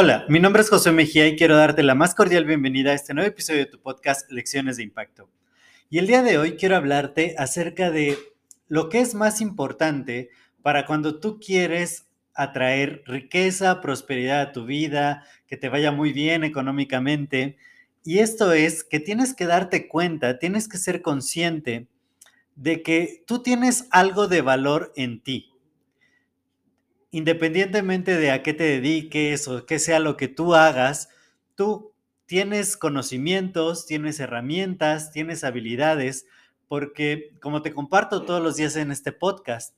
Hola, mi nombre es José Mejía y quiero darte la más cordial bienvenida a este nuevo episodio de tu podcast Lecciones de Impacto. Y el día de hoy quiero hablarte acerca de lo que es más importante para cuando tú quieres atraer riqueza, prosperidad a tu vida, que te vaya muy bien económicamente. Y esto es que tienes que darte cuenta, tienes que ser consciente de que tú tienes algo de valor en ti independientemente de a qué te dediques o qué sea lo que tú hagas, tú tienes conocimientos, tienes herramientas, tienes habilidades, porque como te comparto todos los días en este podcast,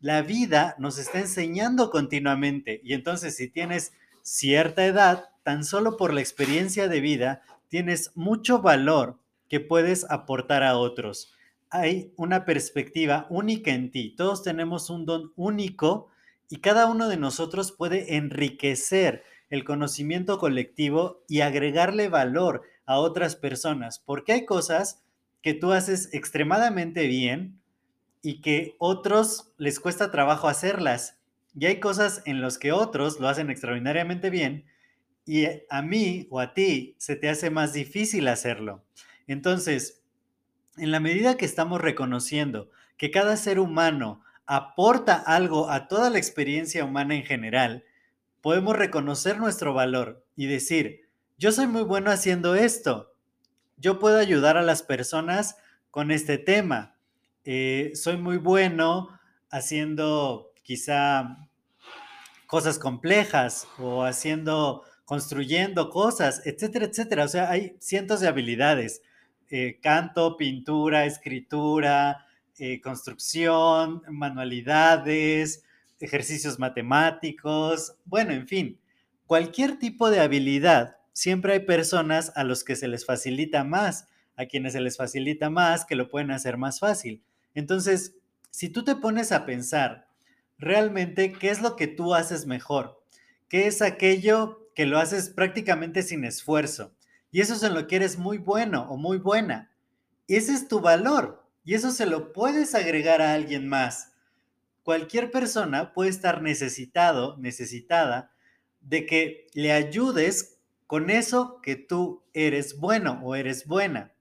la vida nos está enseñando continuamente y entonces si tienes cierta edad, tan solo por la experiencia de vida, tienes mucho valor que puedes aportar a otros. Hay una perspectiva única en ti. Todos tenemos un don único y cada uno de nosotros puede enriquecer el conocimiento colectivo y agregarle valor a otras personas, porque hay cosas que tú haces extremadamente bien y que otros les cuesta trabajo hacerlas. Y hay cosas en las que otros lo hacen extraordinariamente bien y a mí o a ti se te hace más difícil hacerlo. Entonces, en la medida que estamos reconociendo que cada ser humano aporta algo a toda la experiencia humana en general, podemos reconocer nuestro valor y decir, yo soy muy bueno haciendo esto, yo puedo ayudar a las personas con este tema, eh, soy muy bueno haciendo quizá cosas complejas o haciendo, construyendo cosas, etcétera, etcétera. O sea, hay cientos de habilidades, eh, canto, pintura, escritura, eh, construcción, manualidades, ejercicios matemáticos, bueno, en fin, cualquier tipo de habilidad, siempre hay personas a los que se les facilita más, a quienes se les facilita más, que lo pueden hacer más fácil. Entonces, si tú te pones a pensar realmente qué es lo que tú haces mejor, qué es aquello que lo haces prácticamente sin esfuerzo, y eso es en lo que eres muy bueno o muy buena, ese es tu valor. Y eso se lo puedes agregar a alguien más. Cualquier persona puede estar necesitado, necesitada de que le ayudes con eso que tú eres bueno o eres buena.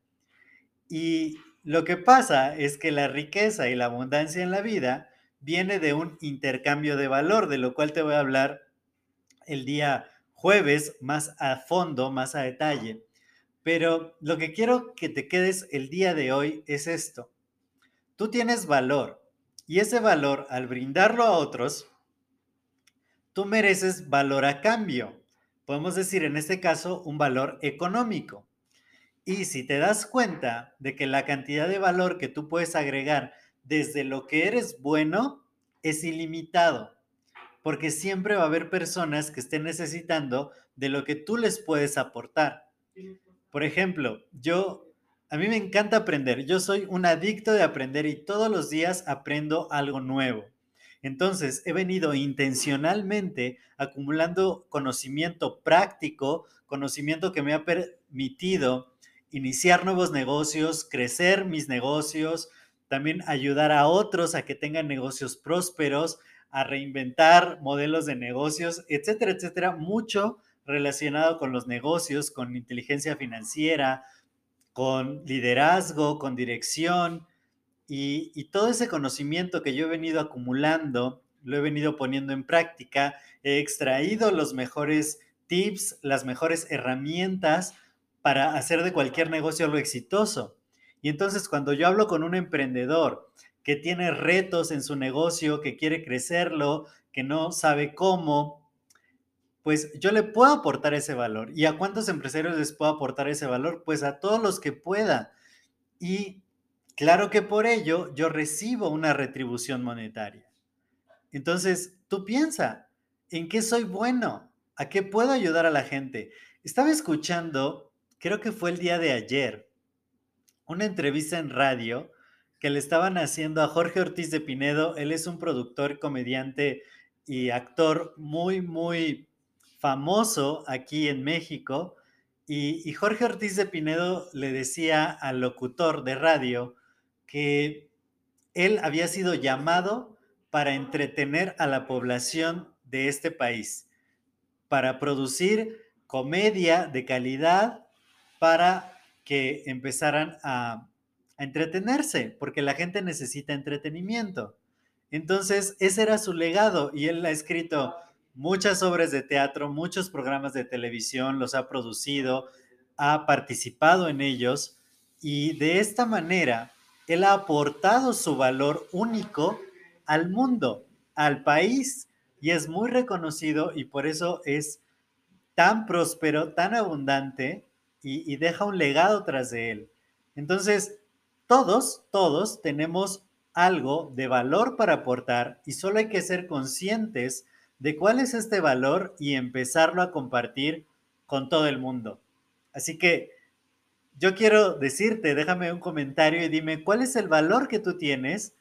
Y lo que pasa es que la riqueza y la abundancia en la vida viene de un intercambio de valor, de lo cual te voy a hablar el día jueves más a fondo, más a detalle. Pero lo que quiero que te quedes el día de hoy es esto. Tú tienes valor y ese valor, al brindarlo a otros, tú mereces valor a cambio. Podemos decir en este caso un valor económico. Y si te das cuenta de que la cantidad de valor que tú puedes agregar desde lo que eres bueno es ilimitado, porque siempre va a haber personas que estén necesitando de lo que tú les puedes aportar. Por ejemplo, yo a mí me encanta aprender. Yo soy un adicto de aprender y todos los días aprendo algo nuevo. Entonces, he venido intencionalmente acumulando conocimiento práctico, conocimiento que me ha permitido iniciar nuevos negocios, crecer mis negocios, también ayudar a otros a que tengan negocios prósperos, a reinventar modelos de negocios, etcétera, etcétera. Mucho relacionado con los negocios, con inteligencia financiera, con liderazgo, con dirección y, todo ese conocimiento que yo he venido acumulando, lo he venido poniendo en práctica, he extraído los mejores tips, las mejores herramientas para hacer de cualquier negocio algo exitoso. Y entonces cuando yo hablo con un emprendedor que tiene retos en su negocio, que quiere crecerlo, que no sabe cómo, pues yo le puedo aportar ese valor. ¿Y a cuántos empresarios les puedo aportar ese valor? Pues a todos los que pueda. Y claro que por ello yo recibo una retribución monetaria. Entonces, tú piensa, ¿en qué soy bueno? ¿A qué puedo ayudar a la gente? Estaba escuchando, creo que fue el día de ayer, una entrevista en radio que le estaban haciendo a Jorge Ortiz de Pinedo. Él es un productor, comediante y actor muy, muy famoso aquí en México. Y, Jorge Ortiz de Pinedo le decía al locutor de radio que él había sido llamado para entretener a la población de este país, para producir comedia de calidad para que empezaran a, a entretenerse, porque la gente necesita entretenimiento. Entonces, ese era su legado y él ha escrito muchas obras de teatro, muchos programas de televisión, los ha producido, ha participado en ellos y de esta manera él ha aportado su valor único al mundo, al país y es muy reconocido y por eso es tan próspero, tan abundante y, y deja un legado tras de él. Entonces, todos, todos tenemos algo de valor para aportar y solo hay que ser conscientes de cuál es este valor y empezarlo a compartir con todo el mundo. Así que yo quiero decirte, déjame un comentario y dime cuál es el valor que tú tienes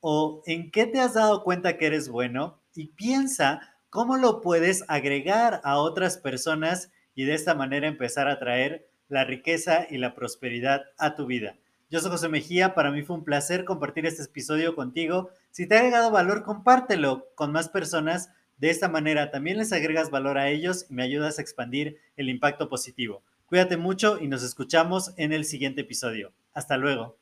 o en qué te has dado cuenta que eres bueno y piensa cómo lo puedes agregar a otras personas y de esta manera empezar a traer la riqueza y la prosperidad a tu vida. Yo soy José Mejía, para mí fue un placer compartir este episodio contigo. Si te ha agregado valor, compártelo con más personas. De esta manera también les agregas valor a ellos y me ayudas a expandir el impacto positivo. Cuídate mucho y nos escuchamos en el siguiente episodio. Hasta luego.